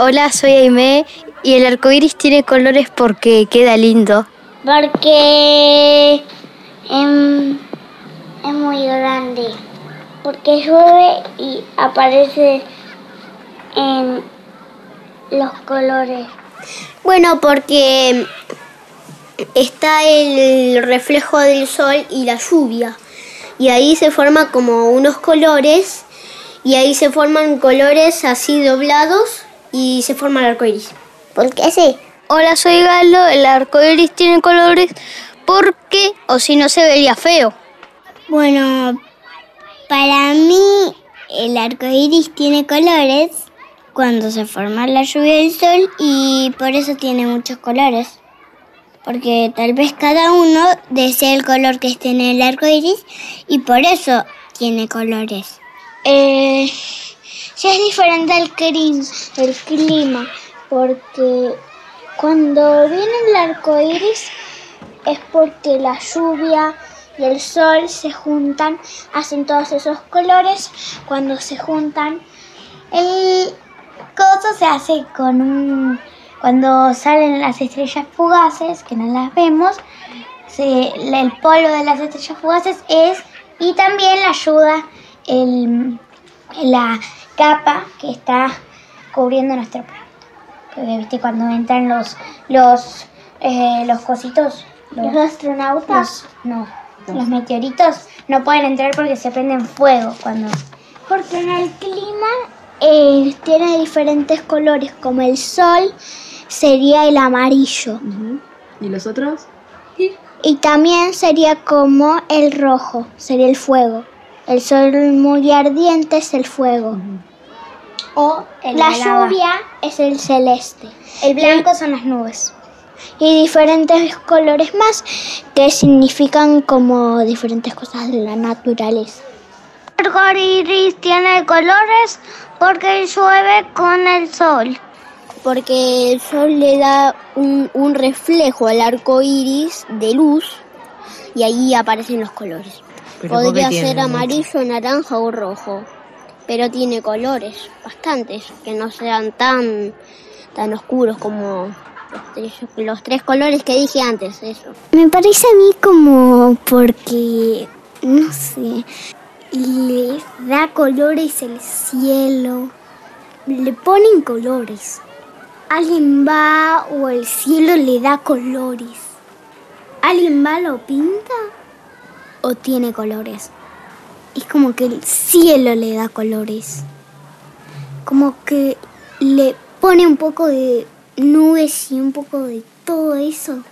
Hola, soy Aime y el arco iris tiene colores porque queda lindo. Porque em, es muy grande. Porque llueve y aparece en los colores. Bueno, porque está el reflejo del sol y la lluvia. Y ahí se forman como unos colores. Y ahí se forman colores así doblados y se forma el arco iris. Porque sí. Hola, soy Galo. El arco iris tiene colores porque, o si no, se vería feo. Bueno, para mí el arco iris tiene colores cuando se forma la lluvia del sol y por eso tiene muchos colores. Porque tal vez cada uno desea el color que esté en el arco iris y por eso tiene colores. Eh, ya es diferente el, el clima, porque cuando viene el arco iris es porque la lluvia y el sol se juntan, hacen todos esos colores. Cuando se juntan, el coso se hace con un. Cuando salen las estrellas fugaces, que no las vemos, el polvo de las estrellas fugaces es. Y también la ayuda el, la capa que está cubriendo nuestro planeta. Porque viste cuando entran los los eh, los cositos, los, astronautas, no, los meteoritos no pueden entrar porque se prenden fuego cuando. Porque en el clima eh, tiene diferentes colores, como el sol sería el amarillo. ¿Y los otros? Y también sería como el rojo, sería el fuego. El sol muy ardiente es el fuego. O la lluvia es el celeste. El blanco son las nubes. Y diferentes colores más que significan como diferentes cosas de la naturaleza. El arco iris tiene colores porque llueve con el sol. Porque el sol le da un, un reflejo al arco iris de luz y ahí aparecen los colores. Podría ser amarillo, naranja o rojo, pero tiene colores bastantes que no sean tan, tan oscuros como los tres, colores que dije antes, eso. Me parece a mí como porque, no sé, le da colores el cielo, le ponen colores. Alguien va o el cielo le da colores. Alguien va, lo pinta o tiene colores. Es como que el cielo le da colores. Como que le pone un poco de nubes y un poco de todo eso.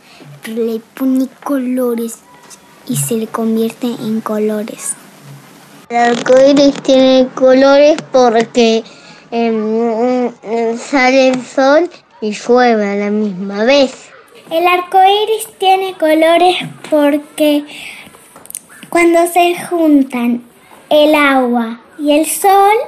Le pone colores y se le convierte en colores. El arco iris tiene colores porque em, sale el sol y llueve a la misma vez. El arco iris tiene colores porque cuando se juntan el agua y el sol,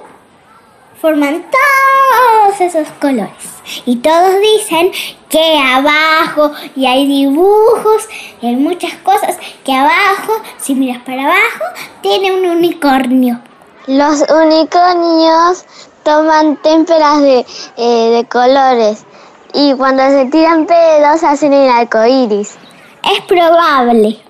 forman todos esos colores. Y todos dicen que abajo, y hay dibujos, y hay muchas cosas, que abajo, si miras para abajo, tiene un unicornio. Los unicornios toman témperas de, eh, de colores y cuando se tiran pedos hacen el arco iris. Es probable.